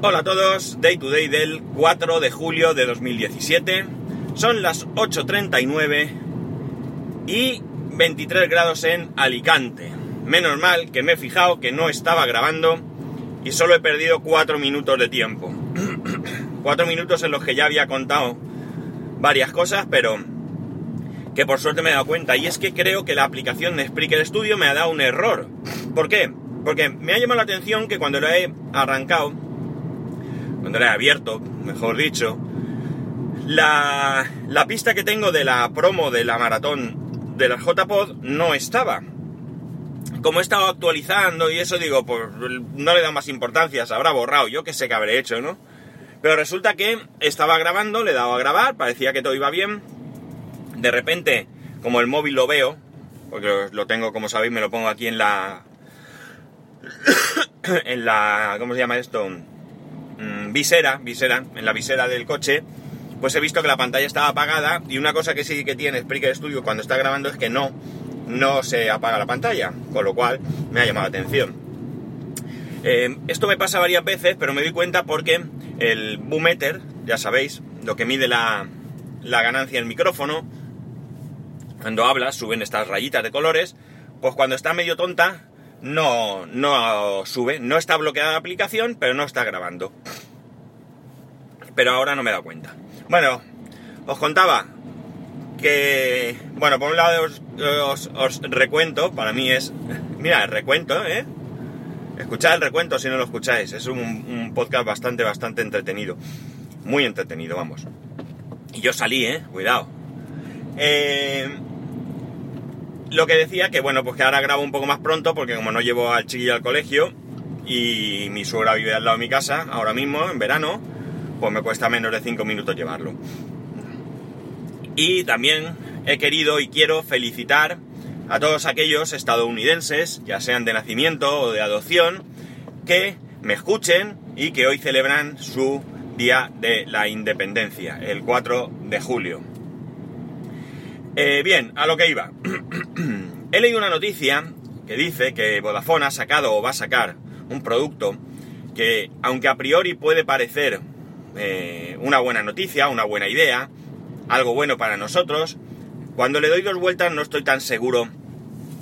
Hola a todos, Day to Day del 4 de julio de 2017. Son las 8.39 y 23 grados en Alicante. Menos mal que me he fijado que no estaba grabando y solo he perdido 4 minutos de tiempo. 4 minutos en los que ya había contado varias cosas, pero que por suerte me he dado cuenta. Y es que creo que la aplicación de Spreaker Studio me ha dado un error. ¿Por qué? Porque me ha llamado la atención que cuando lo he arrancado, cuando he abierto, mejor dicho, la, la pista que tengo de la promo de la maratón de la JPod no estaba. Como he estado actualizando y eso digo, pues no le da más importancia, se habrá borrado, yo que sé que habré hecho, ¿no? Pero resulta que estaba grabando, le he dado a grabar, parecía que todo iba bien. De repente, como el móvil lo veo, porque lo tengo, como sabéis, me lo pongo aquí en la... en la... ¿cómo se llama esto? Visera, visera, en la visera del coche, pues he visto que la pantalla estaba apagada y una cosa que sí que tiene Spreaker Studio cuando está grabando es que no, no se apaga la pantalla, con lo cual me ha llamado la atención. Eh, esto me pasa varias veces, pero me doy cuenta porque el meter ya sabéis, lo que mide la, la ganancia del micrófono, cuando hablas suben estas rayitas de colores, pues cuando está medio tonta no, no sube, no está bloqueada la aplicación, pero no está grabando. Pero ahora no me he dado cuenta. Bueno, os contaba que, bueno, por un lado os, os, recuento, para mí es, mira, el recuento, ¿eh? Escuchad el recuento si no lo escucháis, es un, podcast bastante, bastante entretenido. Muy entretenido, vamos. Y yo salí, ¿eh? Cuidado. Eh, lo que decía que, bueno, pues que ahora grabo un poco más pronto porque como no llevo al chiquillo al colegio y mi suegra vive al lado de mi casa ahora mismo, en verano, pues me cuesta menos de 5 minutos llevarlo. Y también he querido y quiero felicitar a todos aquellos estadounidenses, ya sean de nacimiento o de adopción, que me escuchen y que hoy celebran su Día de la Independencia, el 4 de julio. Eh, bien, a lo que iba. He leído una noticia que dice que Vodafone ha sacado o va a sacar un producto que, aunque a priori puede parecer eh, una buena noticia, una buena idea, algo bueno para nosotros, cuando le doy dos vueltas no estoy tan seguro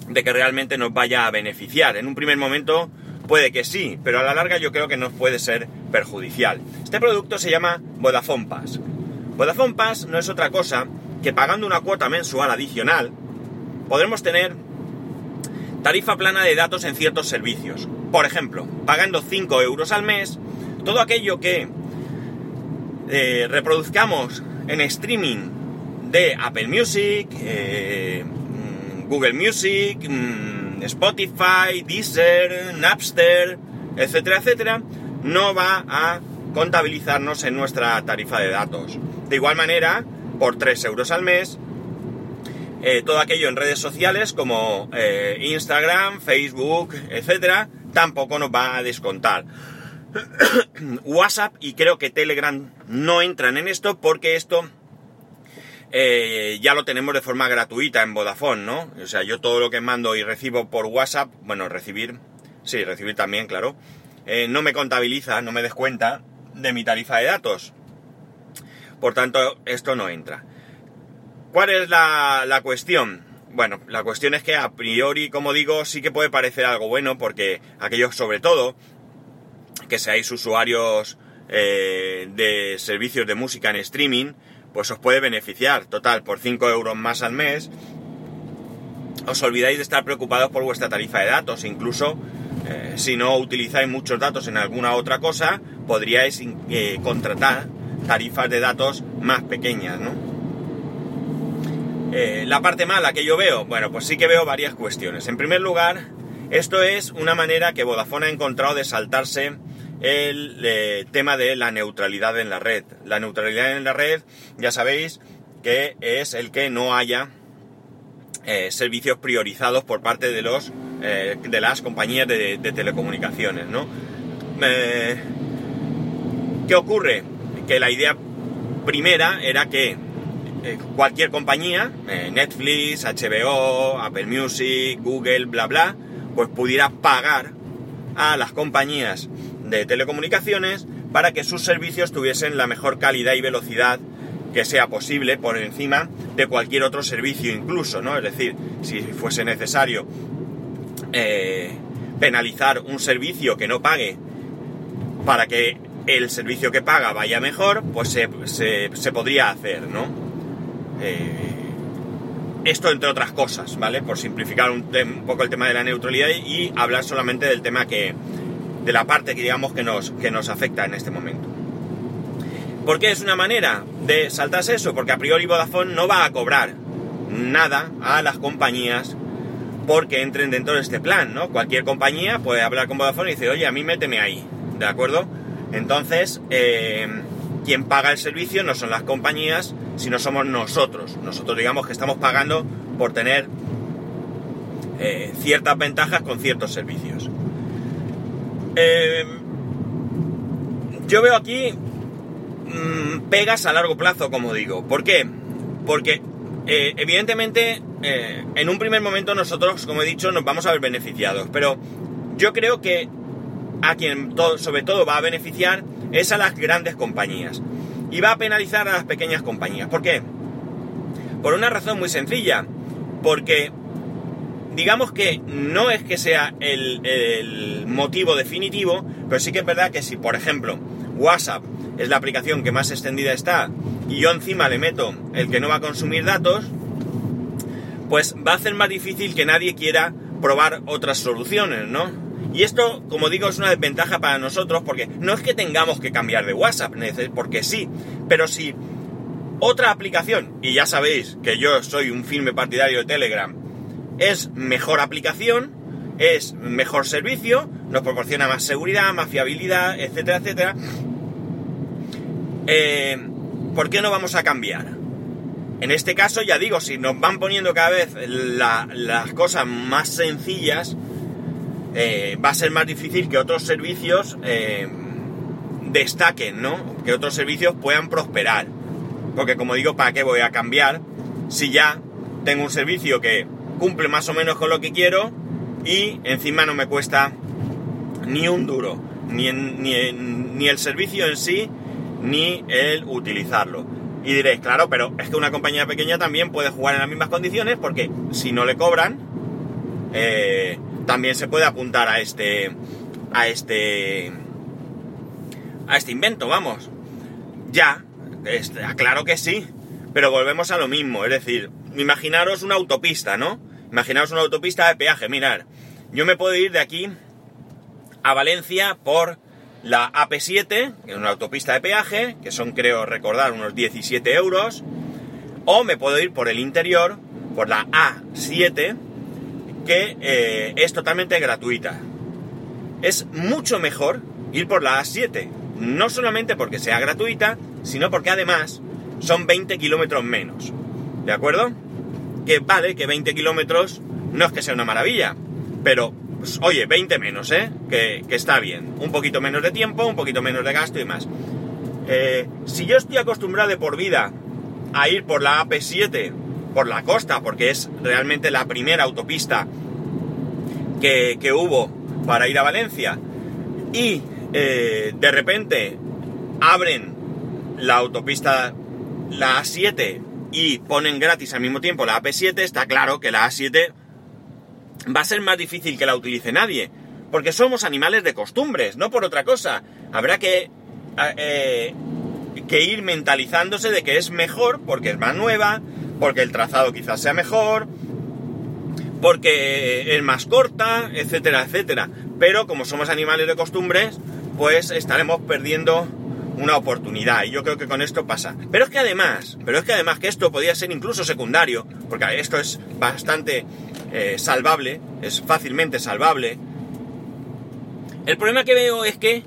de que realmente nos vaya a beneficiar. En un primer momento puede que sí, pero a la larga yo creo que nos puede ser perjudicial. Este producto se llama Vodafone Pass. Vodafone Pass no es otra cosa que pagando una cuota mensual adicional podremos tener tarifa plana de datos en ciertos servicios. Por ejemplo, pagando 5 euros al mes, todo aquello que eh, reproduzcamos en streaming de Apple Music, eh, mm, Google Music, mm, Spotify, Deezer, Napster, etcétera, etcétera, no va a contabilizarnos en nuestra tarifa de datos. De igual manera, por 3 euros al mes, eh, todo aquello en redes sociales como Instagram, Facebook, etcétera, tampoco nos va a descontar. WhatsApp y creo que Telegram no entran en esto porque esto eh, ya lo tenemos de forma gratuita en Vodafone, ¿no? O sea, yo todo lo que mando y recibo por WhatsApp, bueno, recibir, sí, recibir también, claro, no me contabiliza, no me descuenta de mi tarifa de datos. Por tanto, esto no entra. ¿Cuál es la, cuestión? Bueno, la cuestión es que a priori, como digo, sí que puede parecer algo bueno porque aquellos sobre todo que seáis usuarios eh, de servicios de música en streaming, pues os puede beneficiar. Total, por 5 euros más al mes, os olvidáis de estar preocupados por vuestra tarifa de datos. Incluso eh, si no utilizáis muchos datos en alguna otra cosa, podríais eh, contratar tarifas de datos más pequeñas, la parte mala que yo veo, bueno, pues sí que veo varias cuestiones. En primer lugar, esto es una manera que Vodafone ha encontrado de saltarse el eh, tema de la neutralidad en la red. La neutralidad en la red, ya sabéis que es el que no haya eh, servicios priorizados por parte de los de las compañías de, de telecomunicaciones, ¿no? ¿Qué ocurre? que la idea primera era que eh, cualquier compañía, eh, Netflix, HBO, Apple Music, Google, bla bla, pues pudiera pagar a las compañías de telecomunicaciones para que sus servicios tuviesen la mejor calidad y velocidad que sea posible por encima de cualquier otro servicio incluso, ¿no? Es decir, si fuese necesario eh, penalizar un servicio que no pague para que el servicio que paga vaya mejor, pues se, podría hacer, ¿no? Eh, esto entre otras cosas, ¿vale? Por simplificar un, poco el tema de la neutralidad y hablar solamente del tema que, de la parte que digamos que nos, que nos afecta en este momento. ¿Por qué es una manera de saltarse eso? Porque a priori Vodafone no va a cobrar nada a las compañías porque entren dentro de este plan, ¿no? Cualquier compañía puede hablar con Vodafone y dice, oye, a mí méteme ahí, ¿de acuerdo? Entonces, eh, quien paga el servicio no son las compañías, sino somos nosotros. Nosotros digamos que estamos pagando por tener eh, ciertas ventajas con ciertos servicios. Eh, yo veo aquí mm, pegas a largo plazo, como digo. ¿Por qué? Porque evidentemente en un primer momento nosotros, como he dicho, nos vamos a ver beneficiados. Pero yo creo que a quien sobre todo va a beneficiar es a las grandes compañías. Y va a penalizar a las pequeñas compañías. ¿Por qué? Por una razón muy sencilla. Porque digamos que no es que sea el, motivo definitivo, pero sí que es verdad que si, por ejemplo, WhatsApp es la aplicación que más extendida está y yo encima le meto el que no va a consumir datos, pues va a hacer más difícil que nadie quiera probar otras soluciones, ¿no? Y esto, como digo, es una desventaja para nosotros porque no es que tengamos que cambiar de WhatsApp, porque sí, pero si otra aplicación, y ya sabéis que yo soy un firme partidario de Telegram, es mejor aplicación, es mejor servicio, nos proporciona más seguridad, más fiabilidad, etcétera, etcétera, eh, ¿por qué no vamos a cambiar? En este caso, ya digo, si nos van poniendo cada vez las cosas más sencillas, eh, va a ser más difícil que otros servicios eh, destaquen, ¿no? Que otros servicios puedan prosperar. Porque como digo, ¿para qué voy a cambiar si ya tengo un servicio que cumple más o menos con lo que quiero y encima no me cuesta ni un duro, ni, ni, ni el servicio en sí, ni el utilizarlo. Y diréis, claro, pero es que una compañía pequeña también puede jugar en las mismas condiciones porque si no le cobran, eh, también se puede apuntar a este a este a este invento, vamos. Ya, este, claro que sí, pero volvemos a lo mismo, es decir, imaginaros una autopista, ¿no? Imaginaros una autopista de peaje, mirar, yo me puedo ir de aquí a Valencia por la AP7, que es una autopista de peaje, que son creo recordar unos 17 euros, o me puedo ir por el interior, por la A7, que eh, es totalmente gratuita. Es mucho mejor ir por la A7, no solamente porque sea gratuita, sino porque además son 20 kilómetros menos. ¿De acuerdo? Que vale, que 20 kilómetros no es que sea una maravilla, pero pues, oye, 20 menos, ¿eh? Que, está bien. Un poquito menos de tiempo, un poquito menos de gasto y más. Eh, si yo estoy acostumbrado de por vida a ir por la AP7 por la costa, porque es realmente la primera autopista que, hubo para ir a Valencia, y eh, de repente abren la autopista, la A7, y ponen gratis al mismo tiempo la AP7, está claro que la A7 va a ser más difícil que la utilice nadie, porque somos animales de costumbres, no por otra cosa. Habrá que eh, que ir mentalizándose de que es mejor porque es más nueva, porque el trazado quizás sea mejor, porque es más corta, etcétera, etcétera. Pero como somos animales de costumbres, pues estaremos perdiendo una oportunidad. Y yo creo que con esto pasa. Pero es que además, pero es que además que esto podría ser incluso secundario, porque esto es bastante eh, salvable, es fácilmente salvable. El problema que veo es que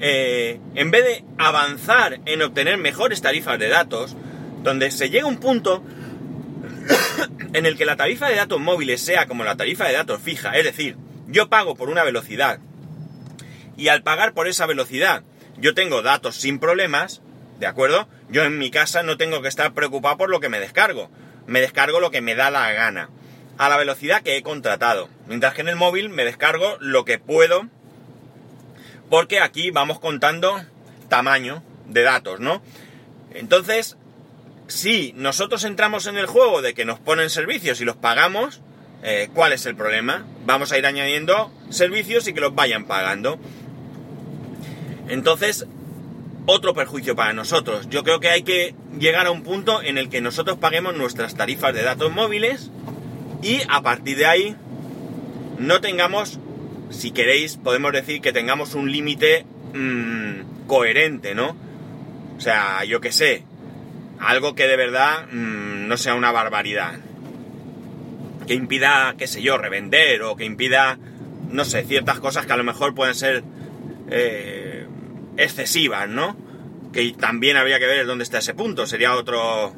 eh, en vez de avanzar en obtener mejores tarifas de datos, donde se llega a un punto en el que la tarifa de datos móviles sea como la tarifa de datos fija, es decir, yo pago por una velocidad y al pagar por esa velocidad yo tengo datos sin problemas, ¿de acuerdo? Yo en mi casa no tengo que estar preocupado por lo que me descargo, me descargo lo que me da la gana, a la velocidad que he contratado, mientras que en el móvil me descargo lo que puedo porque aquí vamos contando tamaño de datos, ¿no? Entonces, si nosotros entramos en el juego de que nos ponen servicios y los pagamos, eh, ¿cuál es el problema? Vamos a ir añadiendo servicios y que los vayan pagando. Entonces, otro perjuicio para nosotros. Yo creo que hay que llegar a un punto en el que nosotros paguemos nuestras tarifas de datos móviles y a partir de ahí no tengamos, si queréis, podemos decir que tengamos un límite mmm, coherente, ¿no? O sea, yo qué sé, algo que de verdad mmm, no sea una barbaridad. Que impida, qué sé yo, revender o que impida, no sé, ciertas cosas que a lo mejor pueden ser eh, excesivas, ¿no? Que también habría que ver dónde está ese punto, sería otro,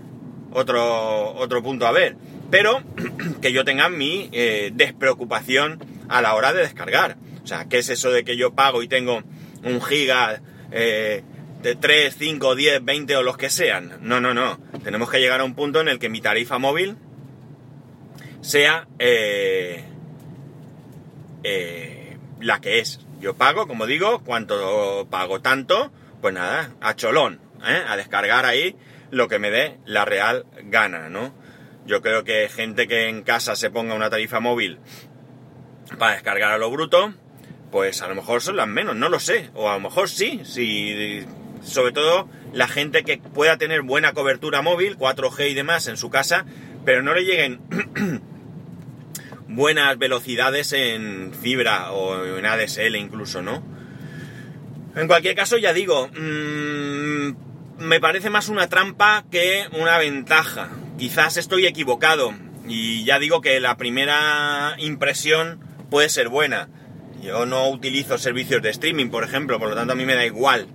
otro, otro punto a ver. Pero que yo tenga mi eh, despreocupación a la hora de descargar. O sea, ¿qué es eso de que yo pago y tengo un giga eh, de 3, 5, 10, 20 o los que sean? No, no, no. Tenemos que llegar a un punto en el que mi tarifa móvil sea eh, la que es. Yo pago, como digo, cuánto pago tanto, pues nada, a cholón, ¿eh? a descargar ahí lo que me dé la real gana, ¿no? Yo creo que gente que en casa se ponga una tarifa móvil para descargar a lo bruto, pues a lo mejor son las menos, no lo sé. O a lo mejor sí, sí. Sobre todo la gente que pueda tener buena cobertura móvil, 4G y demás en su casa, pero no le lleguen buenas velocidades en fibra o en ADSL incluso, ¿no? En cualquier caso, ya digo, mmm, me parece más una trampa que una ventaja. Quizás estoy equivocado y ya digo que la primera impresión puede ser buena. Yo no utilizo servicios de streaming, por ejemplo, por lo tanto a mí me da igual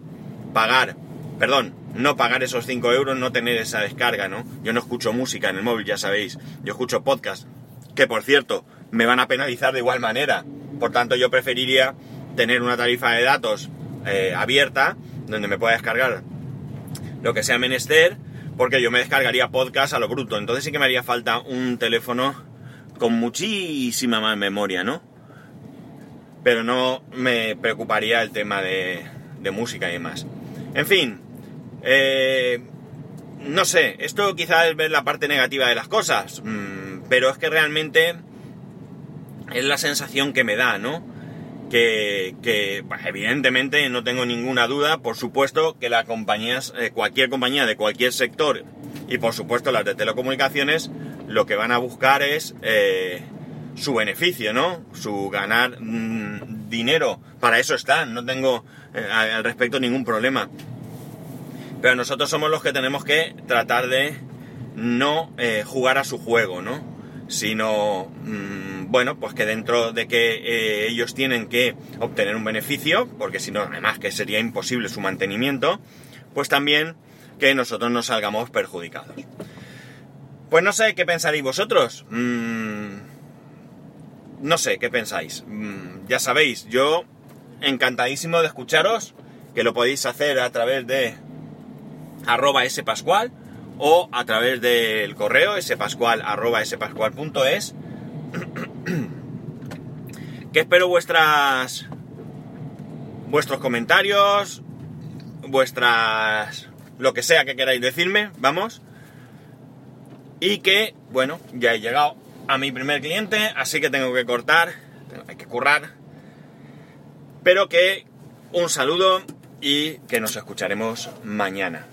pagar, perdón, no pagar esos 5 euros, no tener esa descarga, ¿no? Yo no escucho música en el móvil, ya sabéis. Yo escucho podcast, que por cierto, me van a penalizar de igual manera. Por tanto, yo preferiría tener una tarifa de datos eh, abierta, donde me pueda descargar lo que sea menester, porque yo me descargaría podcast a lo bruto. Entonces sí que me haría falta un teléfono con muchísima más memoria, ¿no? Pero no me preocuparía el tema de, música y demás. En fin, eh, no sé, esto quizás es ver la parte negativa de las cosas, mmm, pero es que realmente es la sensación que me da, ¿no? Que, pues, evidentemente no tengo ninguna duda, por supuesto que las compañías, eh, cualquier compañía de cualquier sector y por supuesto las de telecomunicaciones, lo que van a buscar es eh, su beneficio, ¿no? Su ganar mmm, dinero. Para eso están, no tengo eh, al respecto ningún problema. Pero nosotros somos los que tenemos que tratar de no jugar a su juego, ¿no? Sino, mmm, bueno, pues que dentro de que eh, ellos tienen que obtener un beneficio, porque si no, además que sería imposible su mantenimiento, pues también que nosotros no salgamos perjudicados. Pues no sé qué pensaréis vosotros. Mm, no sé qué pensáis. Mm, ya sabéis, yo encantadísimo de escucharos, que lo podéis hacer a través de arroba spascual o a través del correo spascual arroba spascual.es que espero vuestras vuestros comentarios vuestras lo que sea que queráis decirme vamos. Y que bueno ya he llegado a mi primer cliente así que tengo que cortar hay que currar. Pero que un saludo y que nos escucharemos mañana